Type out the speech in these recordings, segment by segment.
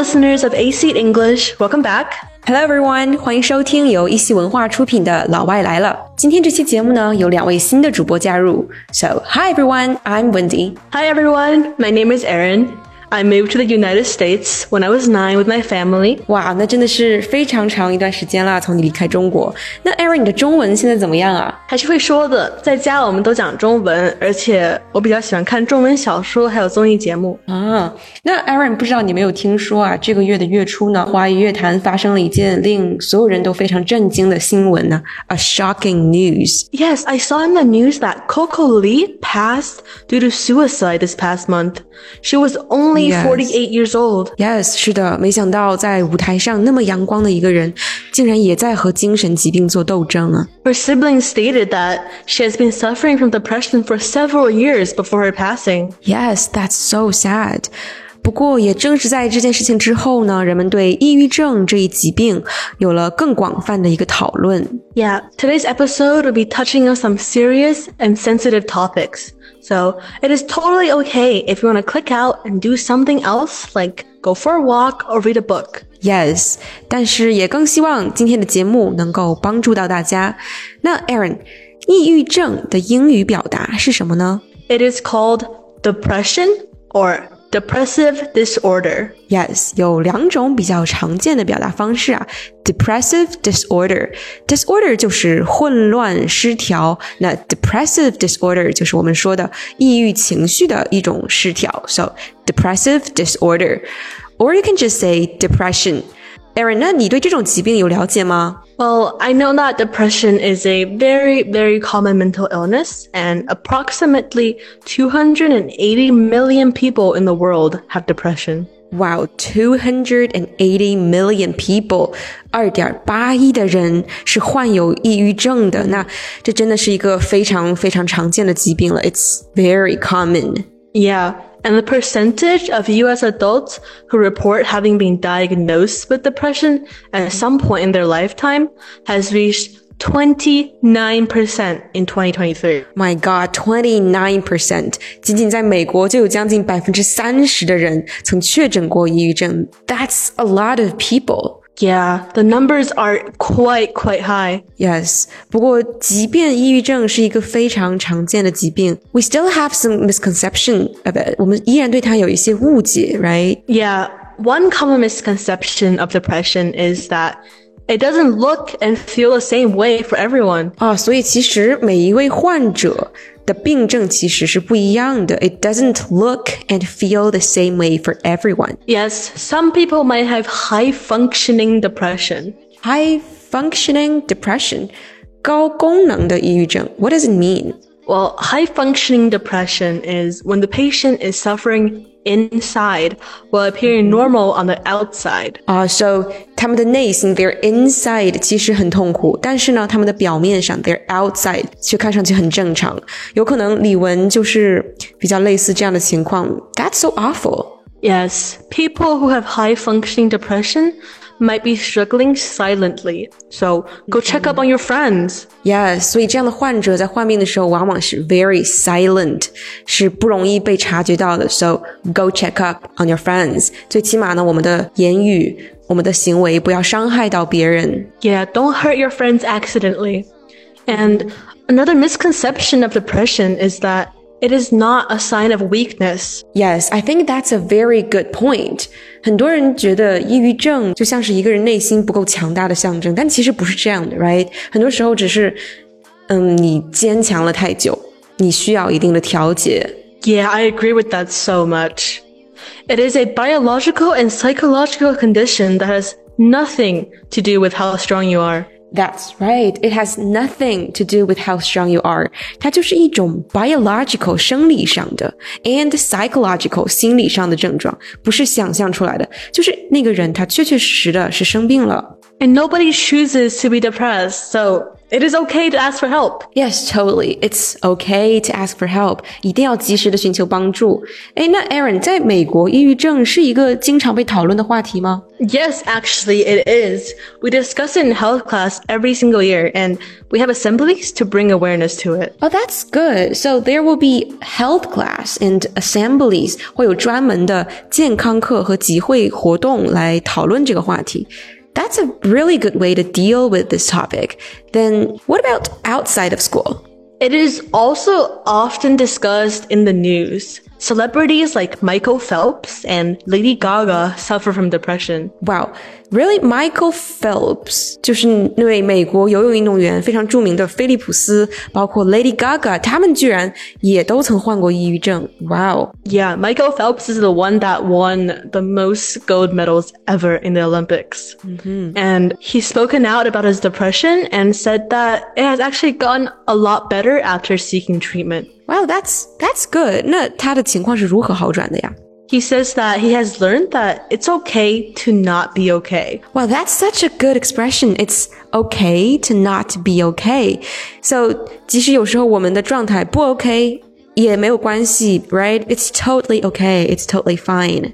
listeners of AC English, welcome back. Hello everyone，欢迎收听由一席文化出品的《老外来了》。今天这期节目呢，有两位新的主播加入。So hi everyone, I'm Wendi. Hi everyone, my name is Erin. I moved to the United States when I was nine with my family。哇，那真的是非常长一段时间啦，从你离开中国。那 Erin，你的中文现在怎么样啊？还是会说的，在家我们都讲中文，而且我比较喜欢看中文小说，还有综艺节目啊。那 Erin，不知道你没有听说啊？这个月的月初呢，华语乐坛发生了一件令所有人都非常震惊的新闻呢，a shocking news。Yes, I saw in the news that Coco Lee passed due to suicide this past month. She was only only 48 years old. Yes，是的，没想到在舞台上那么阳光的一个人，竟然也在和精神疾病做斗争啊。Her siblings stated that she has been suffering from depression for several years before her passing. Yes, that's so sad. 不过，也正是在这件事情之后呢，人们对抑郁症这一疾病有了更广泛的一个讨论。Yeah, today's episode will be touching on some serious and sensitive topics. So it is totally okay if you want to click out and do something else, like go for a walk or read a book. Yes，但是也更希望今天的节目能够帮助到大家。那 Erin，抑郁症的英语表达是什么呢？It is called depression or Depressive disorder. Yes，有两种比较常见的表达方式啊。Depressive disorder, disorder 就是混乱失调，那 depressive disorder 就是我们说的抑郁情绪的一种失调。So depressive disorder, or you can just say depression. Erin，那你对这种疾病有了解吗？Well, I know that depression is a very, very common mental illness, and approximately 280 million people in the world have depression. Wow, 280 million people，二点八亿的人是患有抑郁症的。那这真的是一个非常非常常见的疾病了。It's very common. Yeah and the percentage of US adults who report having been diagnosed with depression at some point in their lifetime has reached 29% in 2023. My God, 29%! 仅仅在美国就有将近百分之三十的人曾确诊过抑郁症。That's a lot of people. Yeah, the numbers are quite quite high. Yes，不过即便抑郁症是一个非常常见的疾病，we still have some misconception of it. 我们依然对它有一些误解，right? Yeah, one common misconception of depression is that it doesn't look and feel the same way for everyone. 啊，所以其实每一位患者 的病症其实是不一样的。It doesn't look and feel the same way for everyone. Yes, some people might have high functioning depression. High functioning depression. 高功能的抑郁症. What does it mean? Well, high functioning depression is when the patient is suffering inside while appearing normal on the outside. 啊、uh,，so 他们的内心 their inside 其实很痛苦，但是呢，他们的表面上 their outside 却看上去很正常。有可能李玟就是比较类似这样的情况。That's so awful. Yes, people who have high functioning depression might be struggling silently. So go check up on your friends. Yeah, 所以这样的患者在患病的时候往往是 very silent，是不容易被察觉到的。So go check up on your friends. 最起码呢，我们的言语、我们的行为不要伤害到别人。Yeah, don't hurt your friends accidentally. And another misconception of depression is that it is not a sign of weakness. Yes, I think that's a very good point. 很多人觉得抑郁症就像是一个人内心不够强大的象征，但其实不是这样的，right？很多时候只是，嗯，你坚强了太久，你需要一定的调节。Yeah, I agree with that so much. It is a biological and psychological condition that has nothing to do with how strong you are. That's right. It has nothing to do with how strong you are. 它就是一种 biological 生理上的 and psychological 心理上的症状，不是想象出来的。就是那个人他确确实实的是生病了。And nobody chooses to be depressed, so it is okay to ask for help. Yes, totally. It's okay to ask for help. 一定要及时的寻求帮助。哎，那 Erin，在美国，抑郁症是一个经常被讨论的话题吗？Yes, actually, it is. We discuss it in health class every single year, and we have assemblies to bring awareness to it. Oh, that's good. So there will be health class and assemblies，会有专门的健康课和集会活动来讨论这个话题。That's a really good way to deal with this topic. Then what about outside of school? It is also often discussed in the news. Celebrities like Michael Phelps and Lady Gaga suffer from depression. Wow, really? Michael Phelps 就是那位美国游泳运动员，非常着名的菲利普斯，包括 Lady Gaga，他们居然也都曾患过抑郁症。Wow. Yeah, Michael Phelps is the one that won the most gold medals ever in the Olympics. And he's spoken out about his depression and said that it has actually gotten a lot better after seeking treatment. Wow, that's that's good. 那他的情况是如何好转的呀？ He says that he has learned that it's okay to not be okay. Wow, that's such a good expression. It's okay to not be okay. So, 即使有时候我们的状态不 OK 也没有关系，right? It's totally okay. It's totally fine.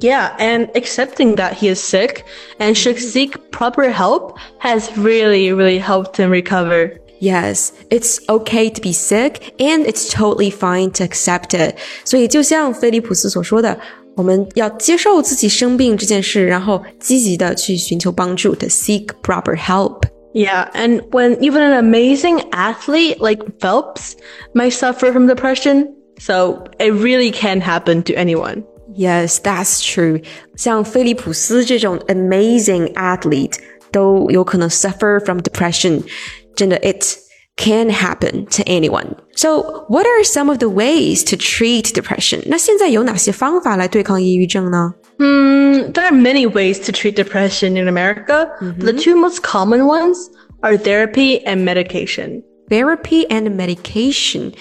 Yeah, and accepting that he is sick and should seek proper help has really, really helped him recover. Yes, it's okay to be sick and it's totally fine to accept it. 所以就像菲利普斯所说的，我们要接受自己生病这件事，然后积极的去寻求帮助，to seek proper help. Yeah, and when even an amazing athlete like Phelps might suffer from depression, so it really can happen to anyone. Yes, that's true. 像菲利普斯这种 amazing athlete 都有可能 suffer from depression. 真的, it can happen to anyone. So, what are some of the ways to treat depression? 那现在有哪些方法来对抗抑郁症呢？ Hmm, there are many ways to treat depression in America. The two most common ones are therapy and medication. Therapy and medication.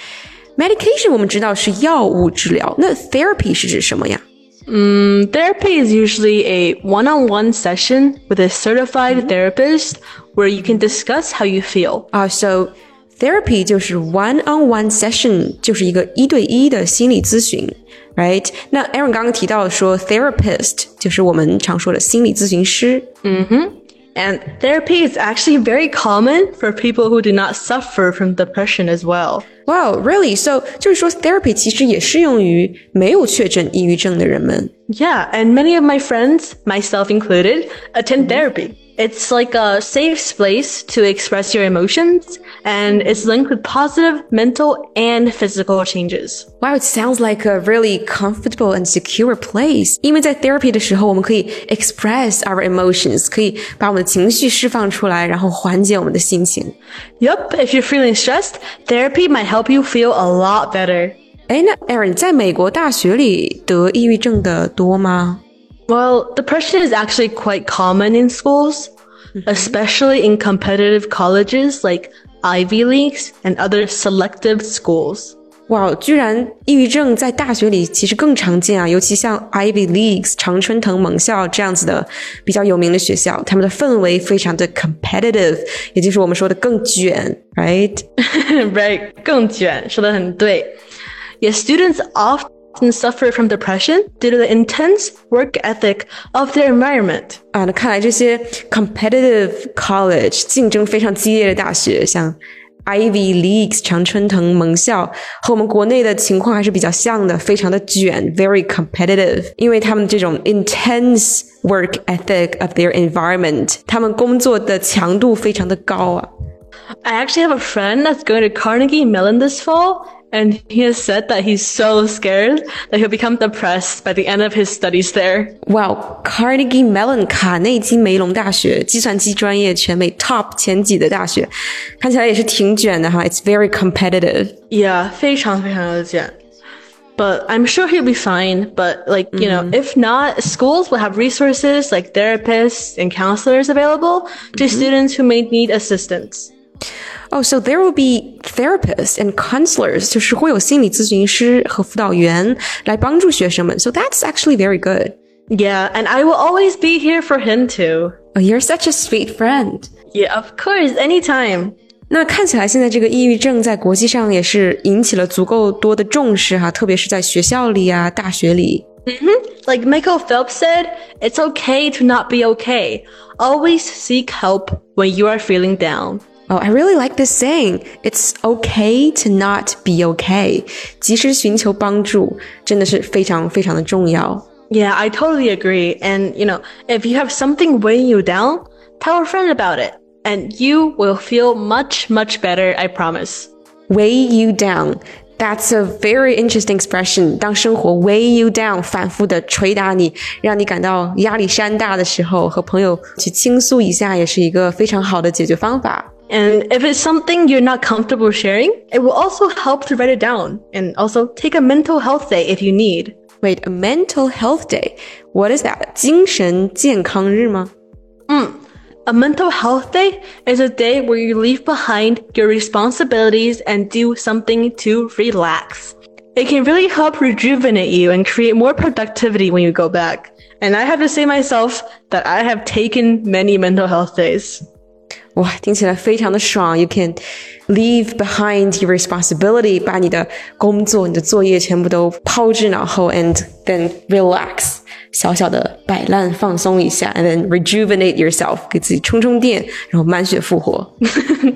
Medication 我们知道是药物治疗，那 therapy 是指什么呀？ Mm, therapy is usually a one on one session with a certified mm -hmm. therapist where you can mm-hmm. discuss how you feel. Uh, so therapy 就是 one on one session，就是一个一对一的心理咨询，right？那 Erin 刚刚提到说 therapist 就是我们常说的心理咨询师。嗯哼。And therapy is actually very common for people who do not suffer from depression as well. Wow, really? So 就是说 therapy 其实也适用于没有确诊抑郁症的人们。 Yeah, and many of my friends, myself included, attend therapy. It's like a safe space to express your emotions, and it's linked with positive mental and physical changes. Wow, it sounds like a really comfortable and secure place. 因为在 therapy 的时候，我们可以 express our emotions，可以把我们的情绪释放出来，然后缓解我们的心情。Yup, if you're feeling stressed, therapy might help you feel a lot better. 哎，那 Erin 在美国大学里得抑郁症的多吗？Well, depression is actually quite common in schools, especially in competitive colleges like Ivy Leagues and other selective schools. 哇，居然抑郁症在大学里其实更常见啊，尤其像 Ivy Leagues 常春藤盟校这样子的比较有名的学校，他们的氛围非常的 competitive，也就是我们说的更卷，right？ right, 更卷，说得很对. Yes, students often suffer from depression due to the intense work ethic of their environment. 啊，那看来这些 competitive college 竞争非常激烈的大学，像 Ivy Leagues 常春藤盟校，和我们国内的情况还是比较像的，非常的卷，very competitive，因为他们这种 intense work ethic of their environment，他们工作的强度非常的高啊。 I actually have a friend that's going to Carnegie Mellon this fall, and he has said that he's so scared that he'll become depressed by the end of his studies there. 哇、wow,，Carnegie Mellon 卡内基梅隆大学计算机专业全美 top 前几的大学，看起来也是挺卷的哈。It's very competitive. Yeah, 非常非常的卷. But I'm sure he'll be fine. But like, you know, if not, schools will have resources like therapists and counselors available to students who may need assistance. Oh, so there will be therapists and counselors，就是会有心理咨询师和辅导员来帮助学生们。So that's actually very good. Yeah, and I will always be here for him too. Oh, you're such a sweet friend. Yeah, of course, anytime. 那看起来现在这个抑郁症在国际上也是引起了足够多的重视哈，特别是在学校里啊、大学里。Like Michael Phelps said, it's okay to not be okay. Always seek help when you are feeling down. Oh, I really like this saying. It's okay to not be okay. 及时寻求帮助真的是非常非常的重要。 Yeah, I totally agree. And, you know, if you have something weighing you down, tell a friend about it. And you will feel much, much better, I promise. Weigh you down. That's a very interesting expression. 当生活 weigh you down，反复的捶打你，让你感到压力山大的时候，和朋友去倾诉一下，也是一个非常好的解决方法。 And if it's something you're not comfortable sharing, it will also help to write it down. And also take a mental health day if you need. Wait, a mental health day. What is that? 精神健康日吗？ A mental health day is a day where you leave behind your responsibilities and do something to relax. It can really help rejuvenate you and create more productivity when you go back. And I have to say myself that I have taken many mental health days. 哇，听起来非常的爽。You can leave behind your responsibility，把你的工作、你的作业全部都抛之脑后，and then relax，小小的摆烂放松一下，and then rejuvenate yourself，给自己充充电，然后满血复活。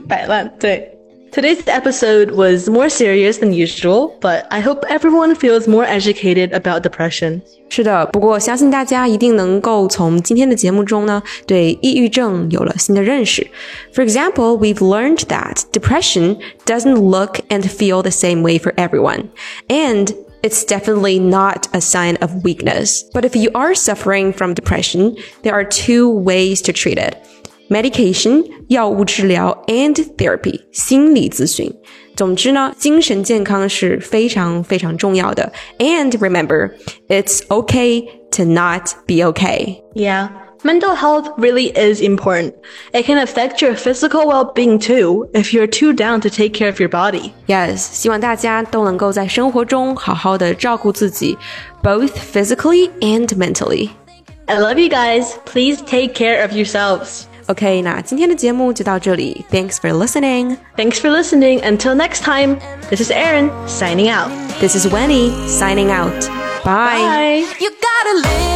摆烂，对。Today's episode was more serious than usual, but I hope everyone feels more educated about depression. 是的，不过相信大家一定能够从今天的节目中呢，对抑郁症有了新的认识。For example, we've learned that depression doesn't look and feel the same way for everyone, and it's definitely not a sign of weakness. But if you are suffering from depression, there are two ways to treat it. Medication 药物治疗 and therapy 心理咨询。总之呢，精神健康是非常非常重要的。And remember, it's okay to not be okay. Yeah, mental health really is important. It can affect your physical well-being too if you're too down to take care of your body. Yes，希望大家都能够在生活中好好的照顾自己，both physically and mentally. I love you guys. Please take care of yourselves. OK，那今天的节目就到这里。Thanks for listening. Thanks for listening. Until next time. This is Erin signing out. This is Wendi signing out. Bye. Bye. You gotta live.